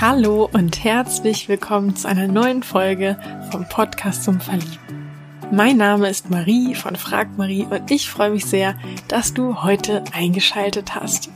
Hallo und herzlich willkommen zu einer neuen Folge vom Podcast zum Verlieben. Mein Name ist Marie von Frag Marie und ich freue mich sehr, dass du heute eingeschaltet hast.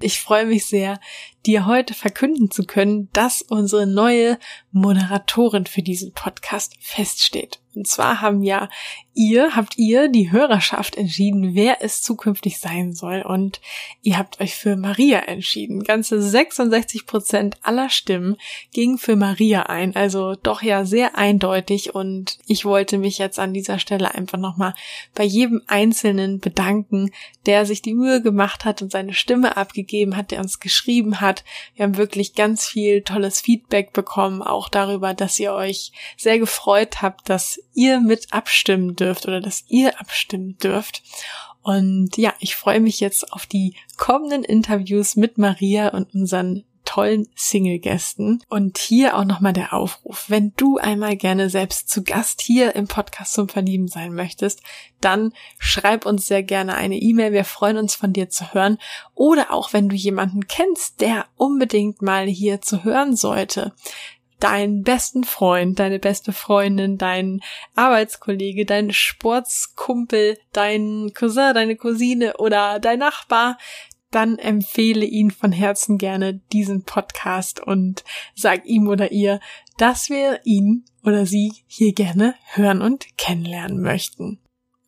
Ich freue mich sehr, dir heute verkünden zu können, dass unsere neue Moderatorin für diesen Podcast feststeht. Und zwar haben ja ihr, habt ihr, die Hörerschaft entschieden, wer es zukünftig sein soll. Und ihr habt euch für Maria entschieden. Ganze 66 Prozent aller Stimmen gingen für Maria ein. Also doch ja sehr eindeutig. Und ich wollte mich jetzt an dieser Stelle einfach nochmal bei jedem Einzelnen bedanken, der sich die Mühe gemacht hat und seine Stimme abgegeben hat, der uns geschrieben hat, hat. Wir haben wirklich ganz viel tolles Feedback bekommen, auch darüber, dass ihr euch sehr gefreut habt, dass ihr mit abstimmen dürft oder dass ihr abstimmen dürft. Und ja, ich freue mich jetzt auf die kommenden Interviews mit Maria und unseren tollen Single-Gästen. Und hier auch nochmal der Aufruf. Wenn du einmal gerne selbst zu Gast hier im Podcast zum Verlieben sein möchtest, dann schreib uns sehr gerne eine E-Mail. Wir freuen uns von dir zu hören. Oder auch wenn du jemanden kennst, der unbedingt mal hier zu hören sollte, deinen besten Freund, deine beste Freundin, dein Arbeitskollege, dein Sportskumpel, dein Cousin, deine Cousine oder dein Nachbar, dann empfehle ihn von Herzen gerne diesen Podcast und sag ihm oder ihr, dass wir ihn oder sie hier gerne hören und kennenlernen möchten.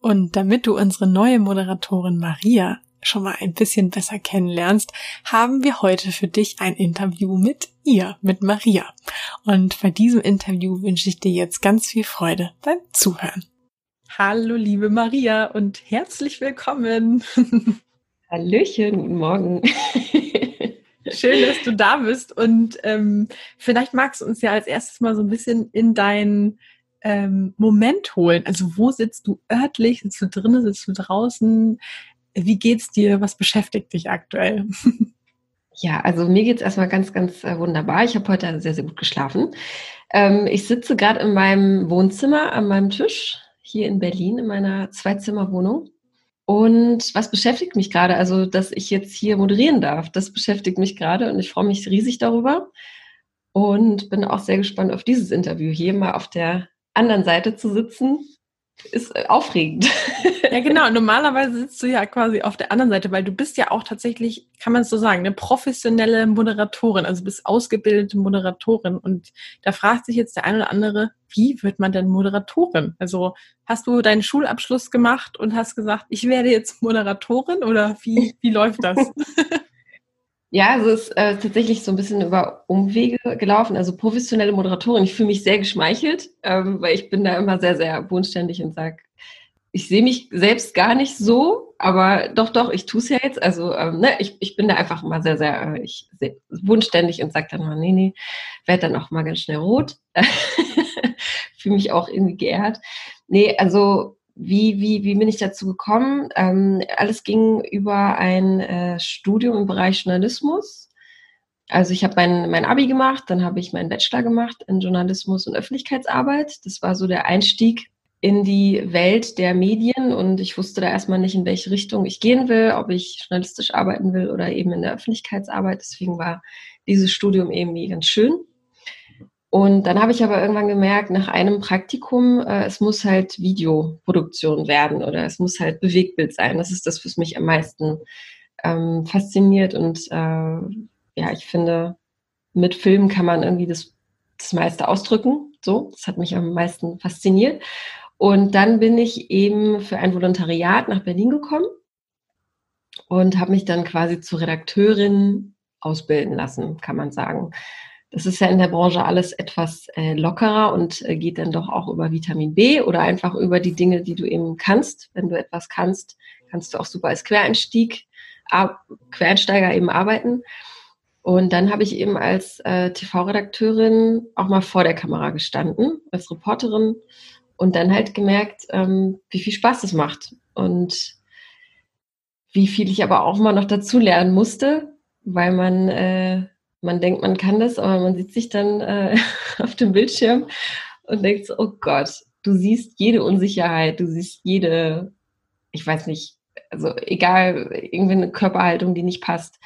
Und damit du unsere neue Moderatorin Maria schon mal ein bisschen besser kennenlernst, haben wir heute für dich ein Interview mit ihr, mit Maria. Und bei diesem Interview wünsche ich dir jetzt ganz viel Freude beim Zuhören. Hallo, liebe Maria und herzlich willkommen. Hallöchen, guten Morgen. Schön, dass du da bist und ähm, vielleicht magst du uns ja als erstes mal so ein bisschen in deinen ähm, Moment holen. Also wo sitzt du örtlich? Sitzt du drinnen? Sitzt du draußen? Wie geht's dir? Was beschäftigt dich aktuell? Ja, also mir geht's erstmal ganz, ganz äh, wunderbar. Ich habe heute sehr, sehr gut geschlafen. Ähm, ich sitze gerade in meinem Wohnzimmer an meinem Tisch hier in Berlin in meiner Zweizimmerwohnung und was beschäftigt mich gerade? Also, dass ich jetzt hier moderieren darf, das beschäftigt mich gerade und ich freue mich riesig darüber und bin auch sehr gespannt auf dieses Interview hier mal auf der anderen Seite zu sitzen ist äh, aufregend. Ja, genau. Normalerweise sitzt du ja quasi auf der anderen Seite, weil du bist ja auch tatsächlich, kann man es so sagen, eine professionelle Moderatorin, also bist ausgebildete Moderatorin. Und da fragt sich jetzt der eine oder andere, wie wird man denn Moderatorin? Also hast du deinen Schulabschluss gemacht und hast gesagt, ich werde jetzt Moderatorin oder wie, wie läuft das? Ja, also es ist äh, tatsächlich so ein bisschen über Umwege gelaufen. Also professionelle Moderatorin. Ich fühle mich sehr geschmeichelt, ähm, weil ich bin da immer sehr, sehr bodenständig und sage, ich sehe mich selbst gar nicht so, aber doch, doch, ich tue es ja jetzt. Also ähm, ne, ich, ich bin da einfach immer sehr, sehr, äh, ich sehr bodenständig und sage dann mal, nee, nee, werde dann auch mal ganz schnell rot. fühle mich auch irgendwie geehrt. Nee, also wie, wie, wie bin ich dazu gekommen? Ähm, alles ging über ein äh, Studium im Bereich Journalismus. Also ich habe mein, mein Abi gemacht, dann habe ich meinen Bachelor gemacht in Journalismus und Öffentlichkeitsarbeit. Das war so der Einstieg in die Welt der Medien und ich wusste da erstmal nicht, in welche Richtung ich gehen will, ob ich journalistisch arbeiten will oder eben in der Öffentlichkeitsarbeit. Deswegen war dieses Studium irgendwie ganz schön. Und dann habe ich aber irgendwann gemerkt, nach einem Praktikum, äh, es muss halt Videoproduktion werden oder es muss halt Bewegtbild sein. Das ist das, was mich am meisten ähm, fasziniert. Und äh, ja, ich finde, mit Filmen kann man irgendwie das, das meiste ausdrücken. So, das hat mich am meisten fasziniert. Und dann bin ich eben für ein Volontariat nach Berlin gekommen und habe mich dann quasi zur Redakteurin ausbilden lassen, kann man sagen. Das ist ja in der Branche alles etwas äh, lockerer und äh, geht dann doch auch über Vitamin B oder einfach über die Dinge, die du eben kannst. Wenn du etwas kannst, kannst du auch super als Quereinstieg, Quereinsteiger eben arbeiten. Und dann habe ich eben als äh, TV-Redakteurin auch mal vor der Kamera gestanden, als Reporterin und dann halt gemerkt, ähm, wie viel Spaß es macht und wie viel ich aber auch mal noch dazu lernen musste, weil man äh, man denkt, man kann das, aber man sieht sich dann äh, auf dem Bildschirm und denkt so, oh Gott, du siehst jede Unsicherheit, du siehst jede, ich weiß nicht, also egal, irgendwie eine Körperhaltung, die nicht passt.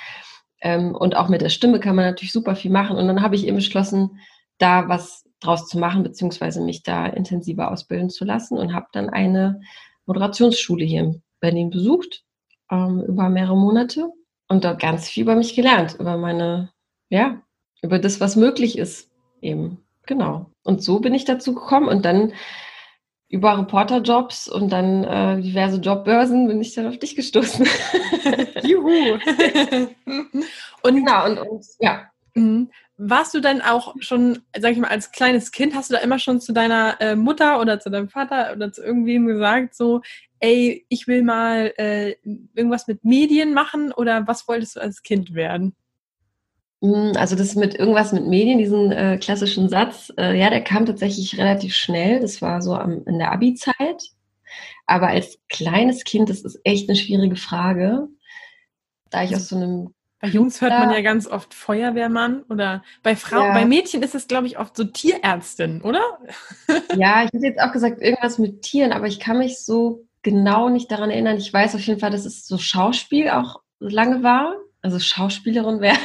Ähm, und auch mit der Stimme kann man natürlich super viel machen. Und dann habe ich eben beschlossen, da was draus zu machen, beziehungsweise mich da intensiver ausbilden zu lassen und habe dann eine Moderationsschule hier in Berlin besucht, ähm, über mehrere Monate und dort ganz viel über mich gelernt, über meine, ja, über das, was möglich ist eben. Genau. Und so bin ich dazu gekommen und dann über Reporterjobs und dann äh, diverse Jobbörsen bin ich dann auf dich gestoßen. Juhu. und, genau, und, und ja. Mhm. Warst du dann auch schon, sag ich mal, als kleines Kind, hast du da immer schon zu deiner äh, Mutter oder zu deinem Vater oder zu irgendwem gesagt, so, ey, ich will mal äh, irgendwas mit Medien machen oder was wolltest du als Kind werden? Hm, also das mit irgendwas mit Medien, diesen äh, klassischen Satz, äh, ja, der kam tatsächlich relativ schnell. Das war so am, in der Abi-Zeit. Aber als kleines Kind, das ist echt eine schwierige Frage. Da ich aus so einem bei Jungs hört man ja ganz oft Feuerwehrmann oder bei Frauen, ja. bei Mädchen ist es, glaube ich, oft so Tierärztin, oder? Ja, ich hätte jetzt auch gesagt, irgendwas mit Tieren, aber ich kann mich so genau nicht daran erinnern. Ich weiß auf jeden Fall, dass es so Schauspiel auch lange war, also Schauspielerin werden.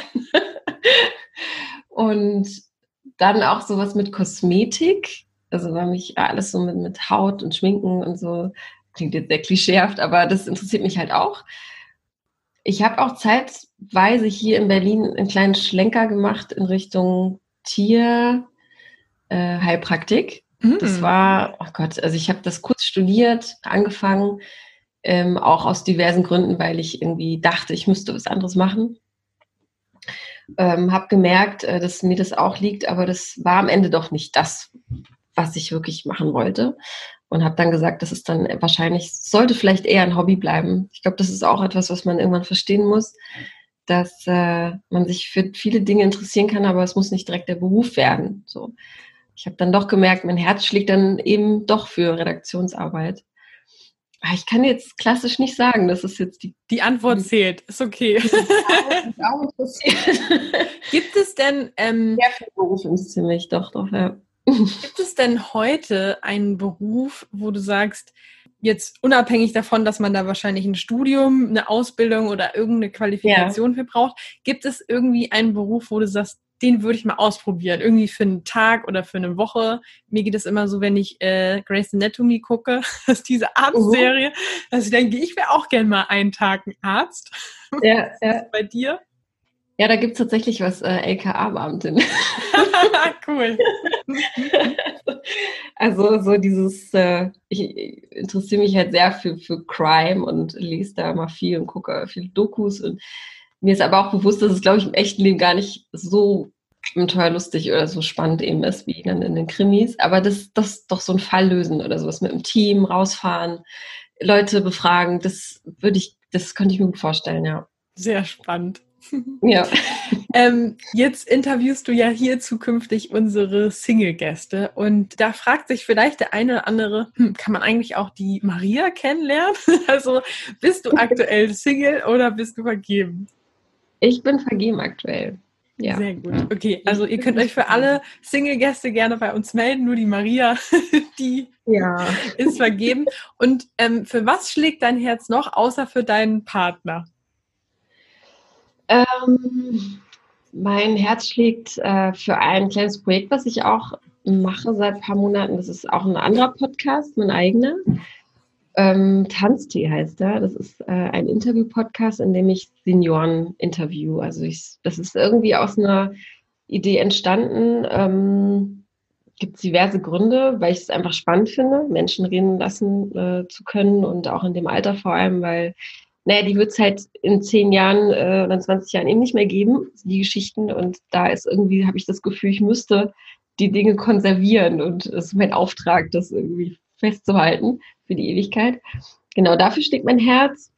und dann auch sowas mit Kosmetik. Also war mich alles so mit, mit Haut und Schminken und so. Klingt jetzt sehr klischeehaft, aber das interessiert mich halt auch. Ich habe auch zeitweise hier in Berlin einen kleinen Schlenker gemacht in Richtung Tierheilpraktik. Äh, mm. Das war, oh Gott, also ich habe das kurz studiert, angefangen, ähm, auch aus diversen Gründen, weil ich irgendwie dachte, ich müsste was anderes machen. Ähm, habe gemerkt, äh, dass mir das auch liegt, aber das war am Ende doch nicht das, was ich wirklich machen wollte. Und habe dann gesagt, das ist dann wahrscheinlich, sollte vielleicht eher ein Hobby bleiben. Ich glaube, das ist auch etwas, was man irgendwann verstehen muss, dass äh, man sich für viele Dinge interessieren kann, aber es muss nicht direkt der Beruf werden. So. Ich habe dann doch gemerkt, mein Herz schlägt dann eben doch für Redaktionsarbeit. Ah, ich kann jetzt klassisch nicht sagen, das ist jetzt die. Die Antwort zählt, ist okay. Gibt es denn. Ähm, Sehr viele Berufe interessieren mich, doch, doch, ja. Gibt es denn heute einen Beruf, wo du sagst, jetzt unabhängig davon, dass man da wahrscheinlich ein Studium, eine Ausbildung oder irgendeine Qualifikation ja. für braucht, gibt es irgendwie einen Beruf, wo du sagst, den würde ich mal ausprobieren. Irgendwie für einen Tag oder für eine Woche. Mir geht es immer so, wenn ich äh, Grace Anatomy gucke, das ist diese Arztserie, uh dass ich denke, ich wäre auch gern mal einen Tag ein Arzt. Ja, ja. bei dir? Ja, da gibt es tatsächlich was, äh, LKA-Beamtin. cool. also so dieses, äh, ich interessiere mich halt sehr für, für Crime und lese da mal viel und gucke viele Dokus und mir ist aber auch bewusst, dass es, glaube ich, im echten Leben gar nicht so teuer lustig oder so spannend eben ist wie dann in den Krimis. Aber das, das doch so ein Fall lösen oder sowas mit dem Team rausfahren, Leute befragen, das würde ich, das könnte ich mir gut vorstellen, ja. Sehr spannend. Ja. ähm, jetzt interviewst du ja hier zukünftig unsere Single-Gäste und da fragt sich vielleicht der eine oder andere, hm, kann man eigentlich auch die Maria kennenlernen? also bist du aktuell Single oder bist du vergeben? Ich bin vergeben aktuell. Ja. Sehr gut. Okay, also ihr könnt euch für alle Single-Gäste gerne bei uns melden. Nur die Maria, die ja. ist vergeben. Und ähm, für was schlägt dein Herz noch, außer für deinen Partner? Ähm, mein Herz schlägt äh, für ein kleines Projekt, was ich auch mache seit ein paar Monaten. Das ist auch ein anderer Podcast, mein eigener. Ähm, Tanztee heißt er. Das ist äh, ein Interview-Podcast, in dem ich Senioren interview. Also ich, das ist irgendwie aus einer Idee entstanden. Ähm, Gibt diverse Gründe, weil ich es einfach spannend finde, Menschen reden lassen äh, zu können und auch in dem Alter vor allem, weil, naja, die wird es halt in zehn Jahren äh, oder 20 Jahren eben nicht mehr geben, die Geschichten. Und da ist irgendwie, habe ich das Gefühl, ich müsste die Dinge konservieren und es ist mein Auftrag, das irgendwie festzuhalten für die Ewigkeit. Genau, dafür schlägt mein Herz.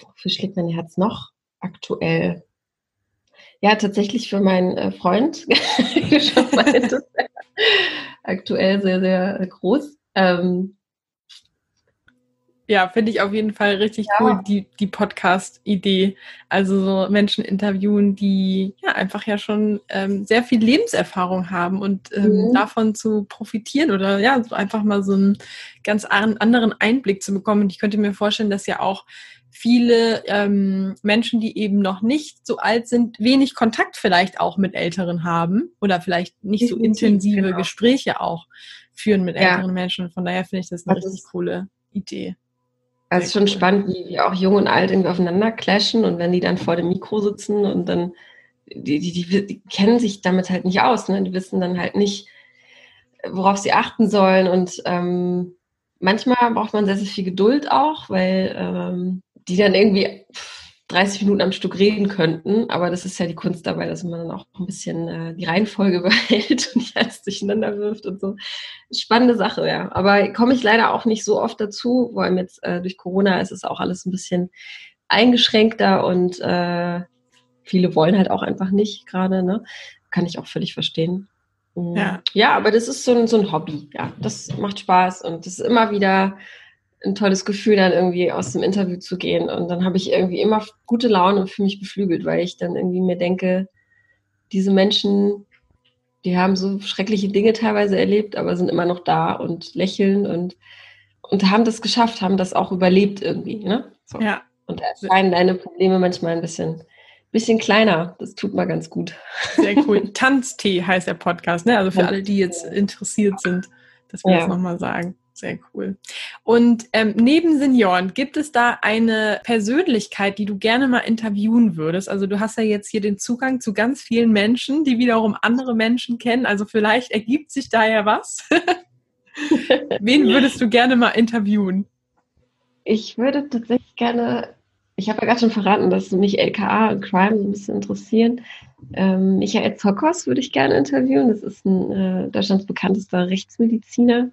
Wofür schlägt mein Herz noch aktuell? Ja, tatsächlich für meinen äh, Freund. aktuell sehr, sehr groß. Ähm, Ja, finde ich auf jeden Fall richtig ja. cool, die, die Podcast-Idee. Also so Menschen interviewen, die ja einfach ja schon ähm, sehr viel Lebenserfahrung haben und ähm, mhm. davon zu profitieren oder ja, so einfach mal so einen ganz anderen Einblick zu bekommen. Und ich könnte mir vorstellen, dass ja auch viele ähm, Menschen, die eben noch nicht so alt sind, wenig Kontakt vielleicht auch mit Älteren haben oder vielleicht nicht so intensive genau. Gespräche auch führen mit älteren ja. Menschen. Von daher finde ich das eine das richtig coole Idee. Also es ist schon spannend, wie, wie auch jung und alt irgendwie aufeinander clashen und wenn die dann vor dem Mikro sitzen und dann, die, die, die, die kennen sich damit halt nicht aus, ne? die wissen dann halt nicht, worauf sie achten sollen und ähm, manchmal braucht man sehr, sehr viel Geduld auch, weil ähm, die dann irgendwie 30 Minuten am Stück reden könnten, aber das ist ja die Kunst dabei, dass man dann auch ein bisschen äh, die Reihenfolge behält und nicht alles durcheinander wirft und so. Spannende Sache, ja. Aber komme ich leider auch nicht so oft dazu, vor allem jetzt äh, durch Corona ist es auch alles ein bisschen eingeschränkter und äh, viele wollen halt auch einfach nicht gerade, ne? Kann ich auch völlig verstehen. Mhm. Ja. ja, aber das ist so ein, so ein Hobby, ja. Das macht Spaß und das ist immer wieder ein tolles Gefühl, dann irgendwie aus dem Interview zu gehen. Und dann habe ich irgendwie immer gute Laune und fühle mich beflügelt, weil ich dann irgendwie mir denke, diese Menschen, die haben so schreckliche Dinge teilweise erlebt, aber sind immer noch da und lächeln und, und haben das geschafft, haben das auch überlebt irgendwie. Ne? So. Ja. Und da erscheinen deine Probleme manchmal ein bisschen, bisschen kleiner. Das tut mal ganz gut. Sehr cool. Tanztee heißt der Podcast, ne? Also für alle, die jetzt interessiert sind, dass wir ja. das nochmal sagen. Sehr cool. Und ähm, neben Senioren, gibt es da eine Persönlichkeit, die du gerne mal interviewen würdest? Also du hast ja jetzt hier den Zugang zu ganz vielen Menschen, die wiederum andere Menschen kennen. Also vielleicht ergibt sich da ja was. Wen würdest du gerne mal interviewen? Ich würde tatsächlich gerne, ich habe ja gerade schon verraten, dass mich LKA und Crime so ein bisschen interessieren. Ähm, Michael Zokos würde ich gerne interviewen. Das ist ein äh, Deutschlands bekanntester Rechtsmediziner.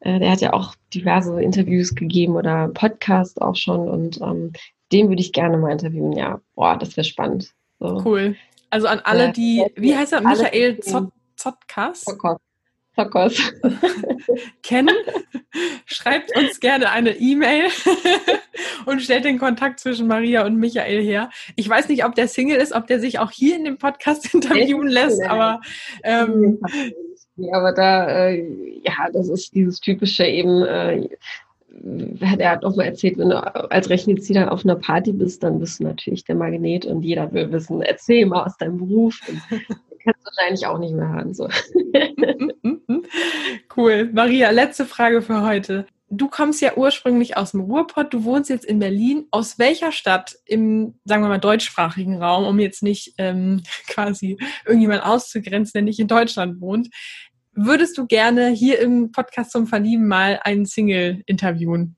Äh, der hat ja auch diverse Interviews gegeben oder Podcast auch schon und ähm, den würde ich gerne mal interviewen. Ja, boah, das wäre spannend. So. Cool. Also an alle, die, wie heißt er, Michael Zotkas? Zokos. kennen, schreibt uns gerne eine E-Mail und stellt den Kontakt zwischen Maria und Michael her. Ich weiß nicht, ob der Single ist, ob der sich auch hier in dem Podcast interviewen lässt, aber ähm, Nee, aber da, äh, ja, das ist dieses typische eben, äh, er hat auch mal erzählt, wenn du als Rechnizierer auf einer Party bist, dann bist du natürlich der Magnet und jeder will wissen, erzähl mal aus deinem Beruf. Kannst du wahrscheinlich auch nicht mehr hören. So. cool. Maria, letzte Frage für heute du kommst ja ursprünglich aus dem Ruhrpott, du wohnst jetzt in Berlin. Aus welcher Stadt im, sagen wir mal, deutschsprachigen Raum, um jetzt nicht ähm, quasi irgendjemand auszugrenzen, der nicht in Deutschland wohnt, würdest du gerne hier im Podcast zum Verlieben mal einen Single interviewen?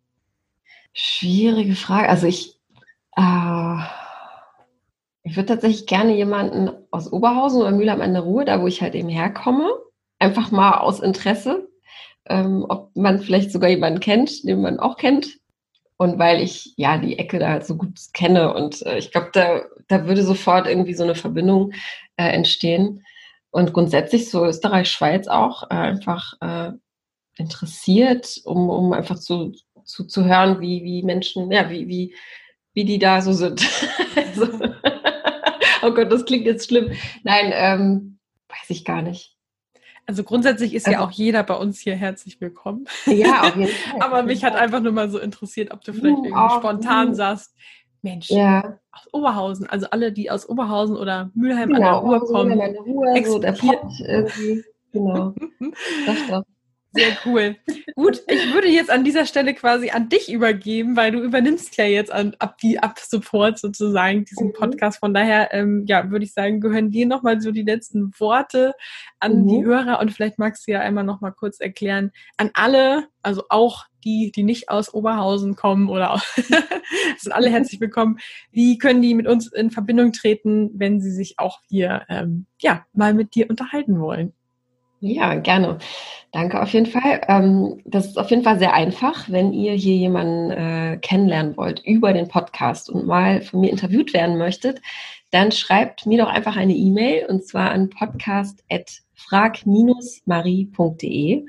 Schwierige Frage. Also ich, äh, ich würde tatsächlich gerne jemanden aus Oberhausen oder Mühlheim an der Ruhr, da wo ich halt eben herkomme, einfach mal aus Interesse ähm, ob man vielleicht sogar jemanden kennt, den man auch kennt. Und weil ich ja die Ecke da halt so gut kenne und äh, ich glaube, da, da würde sofort irgendwie so eine Verbindung äh, entstehen. Und grundsätzlich so Österreich, Schweiz auch äh, einfach äh, interessiert, um, um einfach zu, zu, zu hören, wie, wie Menschen, ja, wie, wie, wie die da so sind. also, oh Gott, das klingt jetzt schlimm. Nein, ähm, weiß ich gar nicht. Also grundsätzlich ist also, ja auch jeder bei uns hier herzlich willkommen. Ja, auf jeden Fall. Aber mich hat einfach nur mal so interessiert, ob du vielleicht uh, irgendwie spontan uh. sagst, Mensch, ja. Aus Oberhausen, also alle, die aus Oberhausen oder Mülheim genau, an der Ruhr kommen. Mülheim an der Ruhr, so der Pott irgendwie. Genau. das doch. Sehr cool. Gut, ich würde jetzt an dieser Stelle quasi an dich übergeben, weil du übernimmst ja jetzt an, ab die ab Support sozusagen diesen mhm. Podcast. Von daher, ähm, ja, würde ich sagen, gehören dir nochmal so die letzten Worte an mhm. die Hörer und vielleicht magst du ja einmal nochmal kurz erklären an alle, also auch die, die nicht aus Oberhausen kommen oder sind alle herzlich willkommen. Wie können die mit uns in Verbindung treten, wenn sie sich auch hier, ähm, ja, mal mit dir unterhalten wollen? Ja, gerne. Danke auf jeden Fall. Ähm, das ist auf jeden Fall sehr einfach, wenn ihr hier jemanden äh, kennenlernen wollt über den Podcast und mal von mir interviewt werden möchtet, dann schreibt mir doch einfach eine E-Mail und zwar an podcast.frag-marie.de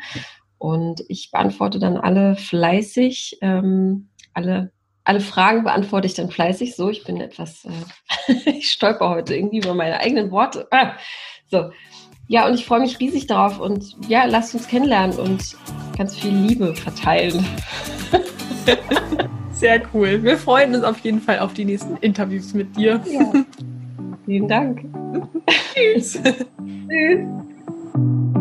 Und ich beantworte dann alle fleißig, ähm, alle, alle Fragen beantworte ich dann fleißig. So, ich bin etwas, äh, ich stolper heute irgendwie über meine eigenen Worte. Ah, so. Ja, und ich freue mich riesig darauf und ja, lasst uns kennenlernen und ganz viel Liebe verteilen. Sehr cool. Wir freuen uns auf jeden Fall auf die nächsten Interviews mit dir. Ja. Vielen Dank. Tschüss. Tschüss.